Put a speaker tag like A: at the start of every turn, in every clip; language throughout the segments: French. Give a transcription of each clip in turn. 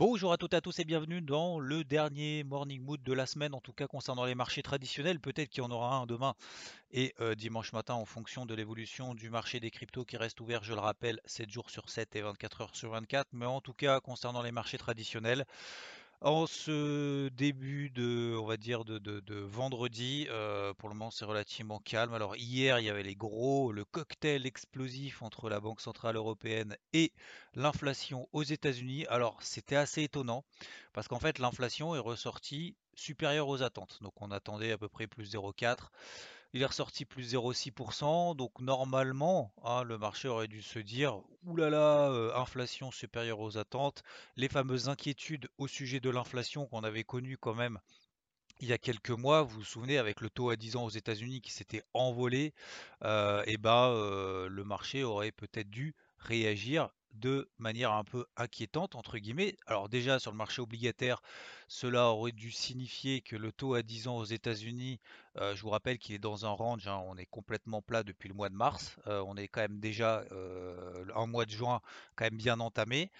A: Bonjour à toutes et à tous et bienvenue dans le dernier Morning Mood de la semaine, en tout cas concernant les marchés traditionnels. Peut-être qu'il y en aura un demain et euh, dimanche matin en fonction de l'évolution du marché des cryptos qui reste ouvert, je le rappelle, 7 jours sur 7 et 24 heures sur 24. Mais en tout cas, concernant les marchés traditionnels, en ce début de, vendredi, euh, pour le moment c'est relativement calme. Alors hier il y avait les gros, le cocktail explosif entre la Banque Centrale Européenne et l'inflation aux États-Unis. Alors c'était assez étonnant parce qu'en fait l'inflation est ressortie supérieure aux attentes. Donc on attendait à peu près plus 0,4. Il est ressorti plus 0,6%. Donc normalement, hein, le marché aurait dû se dire oulala, euh, inflation supérieure aux attentes. Les fameuses inquiétudes au sujet de l'inflation qu'on avait connues quand même il y a quelques mois, vous vous souvenez, avec le taux à 10 ans aux États-Unis qui s'était envolé, et euh, eh ben, euh, le marché aurait peut-être dû réagir de manière un peu inquiétante, entre guillemets. Alors déjà, sur le marché obligataire, cela aurait dû signifier que le taux à 10 ans aux États-Unis, euh, je vous rappelle qu'il est dans un range, hein, on est complètement plat depuis le mois de mars, euh, on est quand même déjà euh, un mois de juin quand même bien entamé,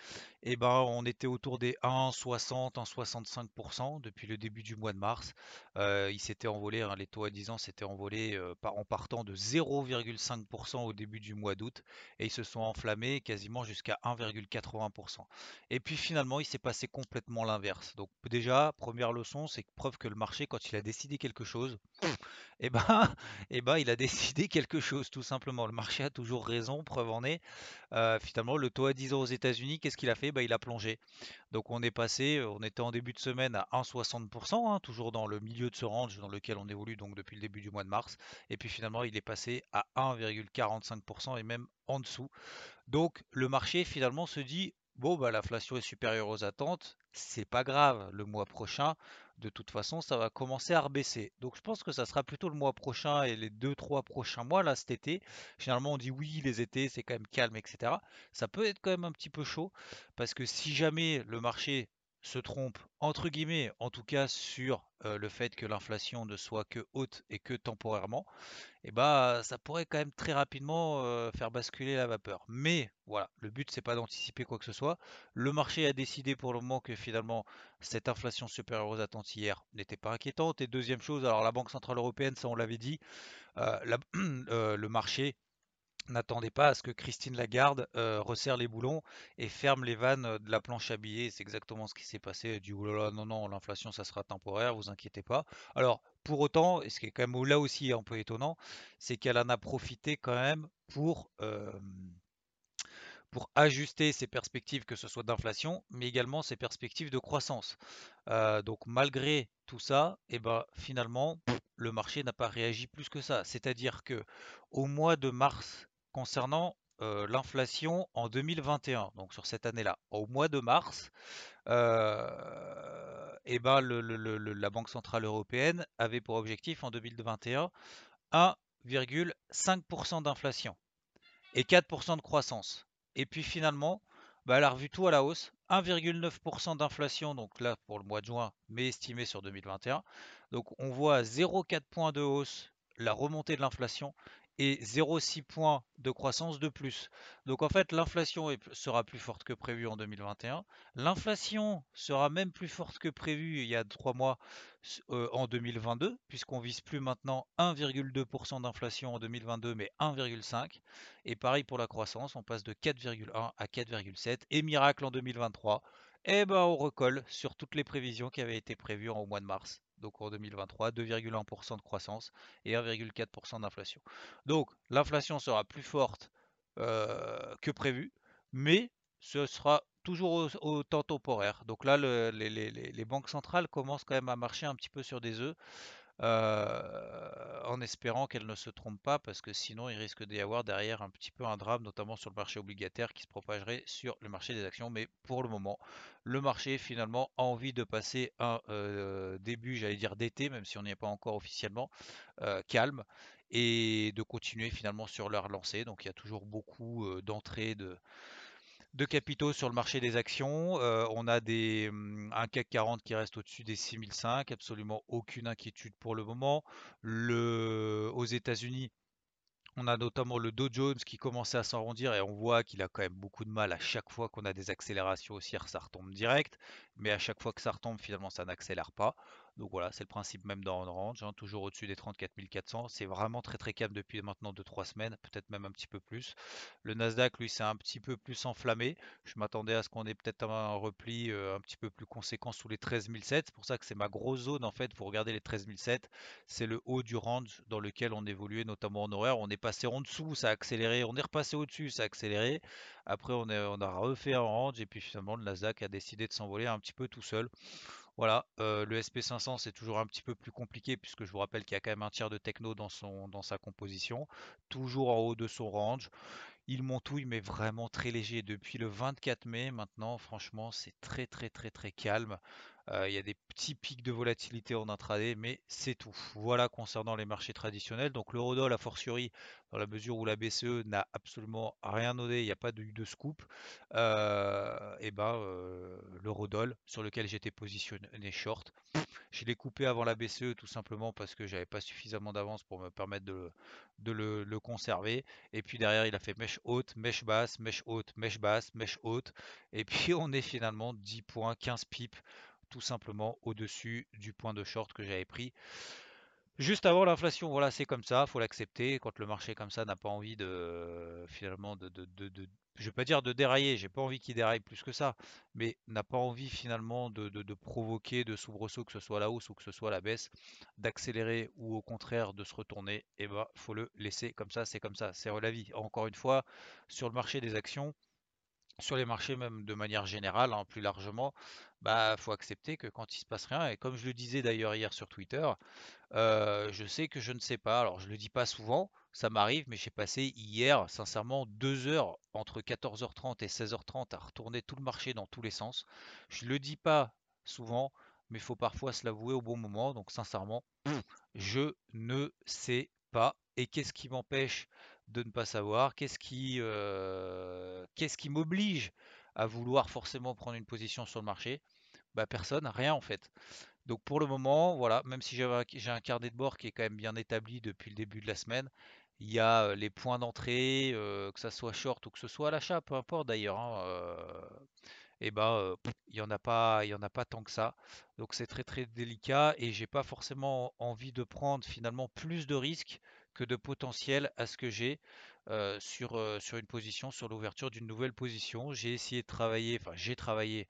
A: eh ben on était autour des 1,60, 1,65% depuis le début du mois de mars. il s'était envolé, hein, les taux à 10 ans s'étaient envolés en partant de 0,5% au début du mois d'août, et ils se sont enflammés quasiment jusqu'à 1,80%. Et puis finalement, il s'est passé complètement l'inverse. Donc déjà, première leçon, c'est preuve que le marché, quand il a décidé quelque chose, eh ben, eh ben, il a décidé quelque chose, tout simplement. Le marché a toujours raison, preuve en est. Euh, finalement, le taux à 10 ans aux États-Unis, qu'est-ce qu'il a fait? Ben, Il a plongé. Donc on est passé, on était en début de semaine à 1,60%, hein, toujours dans le milieu de ce range dans lequel on évolue donc depuis le début du mois de mars. Et puis finalement, il est passé à 1,45% et même en dessous. Donc le marché finalement se dit bon bah l'inflation est supérieure aux attentes, c'est pas grave, le mois prochain, de toute façon, ça va commencer à rebaisser. Donc je pense que ça sera plutôt le mois prochain et les 2-3 prochains mois, là, cet été. Généralement, on dit oui, les étés, c'est quand même calme, etc. Ça peut être quand même un petit peu chaud, parce que si jamais le marché se trompe, entre guillemets, en tout cas sur le fait que l'inflation ne soit que haute et que temporairement, eh bah ça pourrait quand même très rapidement faire basculer la vapeur. Mais voilà, le but c'est pas d'anticiper quoi que ce soit. Le marché a décidé pour le moment que finalement cette inflation supérieure aux attentes hier n'était pas inquiétante. Et deuxième chose, alors la Banque Centrale Européenne, ça on l'avait dit, le marché N'attendez pas à ce que Christine Lagarde euh, resserre les boulons et ferme les vannes euh, de la planche à billets. C'est exactement ce qui s'est passé. Dit oh non, non, l'inflation, ça sera temporaire, vous inquiétez pas. Alors, pour autant, et ce qui est quand même là aussi un peu étonnant, c'est qu'elle en a profité quand même pour, euh, pour ajuster ses perspectives, que ce soit d'inflation, mais également ses perspectives de croissance. donc, malgré tout ça, eh ben, finalement, le marché n'a pas réagi plus que ça. C'est-à-dire que au mois de mars concernant l'inflation en 2021, donc sur cette année-là. Au mois de mars, eh ben, la Banque Centrale Européenne avait pour objectif en 2021 1,5% d'inflation et 4% de croissance. Et puis finalement, bah, elle a revu tout à la hausse. 1,9% d'inflation, donc là pour le mois de juin, mais estimé sur 2021. Donc on voit 0,4 points de hausse la remontée de l'inflation et 0,6 points de croissance de plus. Donc en fait, l'inflation sera plus forte que prévu en 2021. L'inflation sera même plus forte que prévu il y a trois mois euh, en 2022, puisqu'on vise plus maintenant 1,2% d'inflation en 2022, mais 1,5. Et pareil pour la croissance, on passe de 4,1 à 4,7. Et miracle en 2023, eh ben on recolle sur toutes les prévisions qui avaient été prévues au mois de mars donc en 2023, 2,1% de croissance et 1,4% d'inflation. Donc l'inflation sera plus forte euh, que prévu, mais ce sera toujours au, temps temporaire. Donc là, les, banques centrales commencent quand même à marcher un petit peu sur des œufs. En espérant qu'elle ne se trompe pas, parce que sinon il risque d'y avoir derrière un petit peu un drame, notamment sur le marché obligataire qui se propagerait sur le marché des actions. Mais pour le moment, le marché finalement a envie de passer un début, j'allais dire d'été, même si on n'y est pas encore officiellement, calme et de continuer finalement sur leur lancée. Donc il y a toujours beaucoup d'entrées de, de capitaux sur le marché des actions. on a des, hum, un CAC 40 qui reste au-dessus des 6005, absolument aucune inquiétude pour le moment. Aux États-Unis, on a notamment le Dow Jones qui commençait à s'arrondir et on voit qu'il a quand même beaucoup de mal à chaque fois qu'on a des accélérations haussières, ça retombe direct. Mais à chaque fois que ça retombe, finalement, ça n'accélère pas. Donc voilà, c'est le principe même dans Range, hein, toujours au-dessus des 34 400. C'est vraiment très très calme depuis maintenant 2-3 semaines, peut-être même un petit peu plus. Le Nasdaq, lui, c'est un petit peu plus enflammé. Je m'attendais à ce qu'on ait peut-être un repli euh, un petit peu plus conséquent sous les 13 700. C'est pour ça que c'est ma grosse zone en fait. Vous regardez les 13 700, c'est le haut du range dans lequel on évoluait notamment en horaire. On est passé en dessous, ça a accéléré. On est repassé au-dessus, ça a accéléré. Après, on, a refait un range et puis finalement, le Nasdaq a décidé de s'envoler un petit peu tout seul. Voilà, euh, le SP500 c'est toujours un petit peu plus compliqué puisque je vous rappelle qu'il y a quand même un tiers de techno dans, dans sa composition, toujours en haut de son range. Il montouille mais vraiment très léger. Depuis le 24 mai maintenant, franchement, c'est très très très très calme. Euh, il y a des petits pics de volatilité en intraday, mais c'est tout. Voilà concernant les marchés traditionnels. Donc l'eurodoll, a fortiori, dans la mesure où la BCE n'a absolument rien donné, il n'y a pas de, de scoop, euh, et ben euh, l'eurodoll, sur lequel j'étais positionné short, je l'ai coupé avant la BCE tout simplement parce que j'avais pas suffisamment d'avance pour me permettre de, le, le, conserver. Et puis derrière, il a fait mèche haute, mèche basse, mèche haute, mèche basse, mèche haute. Et puis on est finalement 10 points, 15 pipes tout simplement au-dessus du point de short que j'avais pris. Juste avant l'inflation, voilà, c'est comme ça, faut l'accepter. Quand le marché comme ça n'a pas envie de finalement de, je vais pas dire de dérailler, j'ai pas envie qu'il déraille plus que ça, mais n'a pas envie finalement de, provoquer de soubresaut que ce soit la hausse ou que ce soit la baisse, d'accélérer ou au contraire de se retourner, et eh ben faut le laisser comme ça, c'est comme ça, c'est la vie. Encore une fois, sur le marché des actions, sur les marchés même de manière générale, hein, plus largement, bah faut accepter que quand il se passe rien, et comme je le disais d'ailleurs hier sur Twitter, euh, je sais que je ne sais pas. Alors je le dis pas souvent, ça m'arrive, mais j'ai passé hier sincèrement deux heures entre 14h30 et 16h30 à retourner tout le marché dans tous les sens. Je le dis pas souvent, mais il faut parfois se l'avouer au bon moment. Donc sincèrement, je ne sais pas. Et qu'est-ce qui m'empêche de ne pas savoir Qu'est-ce qui, euh, qu'est-ce qui m'oblige à vouloir forcément prendre une position sur le marché? Bah personne, rien en fait. Donc pour le moment, voilà, même si j'ai un carnet de bord qui est quand même bien établi depuis le début de la semaine, il y a euh, les points d'entrée, euh, que ça soit short ou que ce soit à l'achat, peu importe d'ailleurs. Hein, et ben il y en a pas, il en a pas tant que ça. Donc c'est très très délicat et j'ai pas forcément envie de prendre finalement plus de risques de potentiel à ce que j'ai sur, sur une position, sur l'ouverture d'une nouvelle position. J'ai essayé de travailler, enfin j'ai travaillé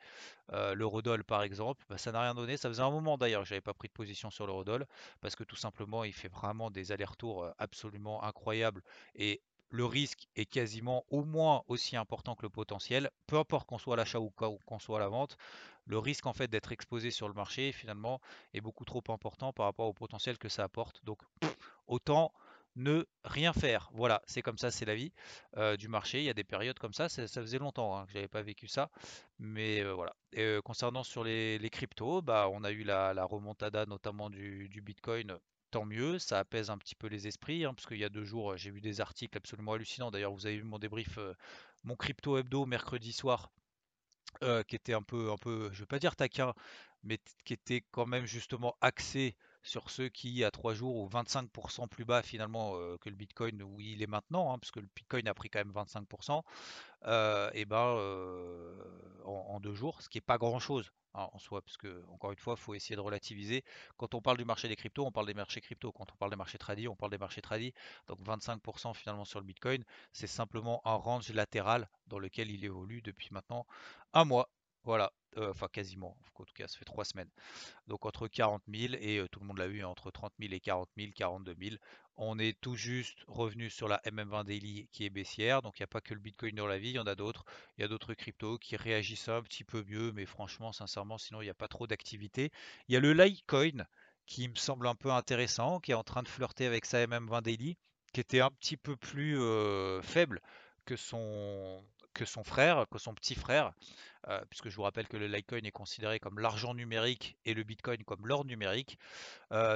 A: l'eurodoll par exemple, bah, ça n'a rien donné. Ça faisait un moment d'ailleurs que j'avais pas pris de position sur l'eurodoll parce que tout simplement il fait vraiment des allers-retours absolument incroyables et le risque est quasiment au moins aussi important que le potentiel, peu importe qu'on soit à l'achat ou qu'on soit à la vente. Le risque en fait d'être exposé sur le marché finalement est beaucoup trop important par rapport au potentiel que ça apporte. Donc autant ne rien faire. Voilà, c'est comme ça, c'est la vie euh, du marché. Il y a des périodes comme ça, ça, faisait longtemps hein, que j'avais pas vécu ça, mais euh, voilà. Et, euh, concernant sur les, cryptos, bah, on a eu la, remontada notamment du, Bitcoin. Tant mieux, ça apaise un petit peu les esprits, hein, parce qu'il y a deux jours, j'ai vu des articles absolument hallucinants. D'ailleurs, vous avez vu mon débrief, mon crypto hebdo mercredi soir, qui était un peu, un peu, je vais pas dire taquin, mais qui était quand même justement axé sur ceux qui, à 3 jours ou 25% plus bas finalement euh, que le Bitcoin où il est maintenant, hein, parce que le Bitcoin a pris quand même 25%, euh, et ben euh, en, deux jours, ce qui n'est pas grand-chose hein, en soi, parce encore une fois, il faut essayer de relativiser. Quand on parle du marché des cryptos, on parle des marchés cryptos. Quand on parle des marchés tradis, on parle des marchés tradis. Donc 25% finalement sur le Bitcoin, c'est simplement un range latéral dans lequel il évolue depuis maintenant un mois. Voilà, enfin quasiment, en tout cas ça fait trois semaines. Donc entre 40 000 et tout le monde l'a vu, entre 30 000 et 40 000, 42 000. On est tout juste revenu sur la MM20 Daily qui est baissière, donc il n'y a pas que le Bitcoin dans la vie, il y en a d'autres. Il y a d'autres cryptos qui réagissent un petit peu mieux, mais franchement, sincèrement, sinon il n'y a pas trop d'activité. Il y a le Litecoin qui me semble un peu intéressant, qui est en train de flirter avec sa MM20 Daily, qui était un petit peu plus faible que son, que son frère, que son petit frère, puisque je vous rappelle que le Litecoin est considéré comme l'argent numérique et le Bitcoin comme l'or numérique.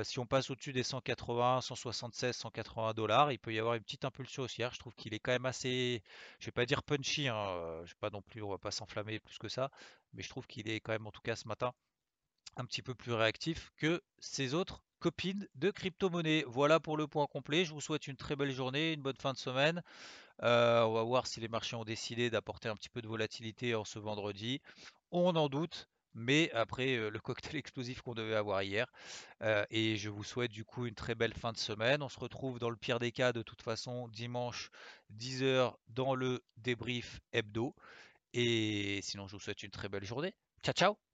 A: si on passe au-dessus des 180, 176, 180 dollars, il peut y avoir une petite impulsion haussière. Je trouve qu'il est quand même assez, je vais pas dire punchy, hein, je sais pas non plus, on va pas s'enflammer plus que ça, mais je trouve qu'il est quand même en tout cas ce matin un petit peu plus réactif que ses autres copines de crypto-monnaie. Voilà pour le point complet. Je vous souhaite une très belle journée, une bonne fin de semaine. Euh, on va voir si les marchés ont décidé d'apporter un petit peu de volatilité en ce vendredi. On en doute, mais après euh, le cocktail explosif qu'on devait avoir hier. Euh, et je vous souhaite du coup une très belle fin de semaine. On se retrouve dans le pire des cas de toute façon dimanche 10h dans le débrief hebdo. Et sinon, je vous souhaite une très belle journée. Ciao, ciao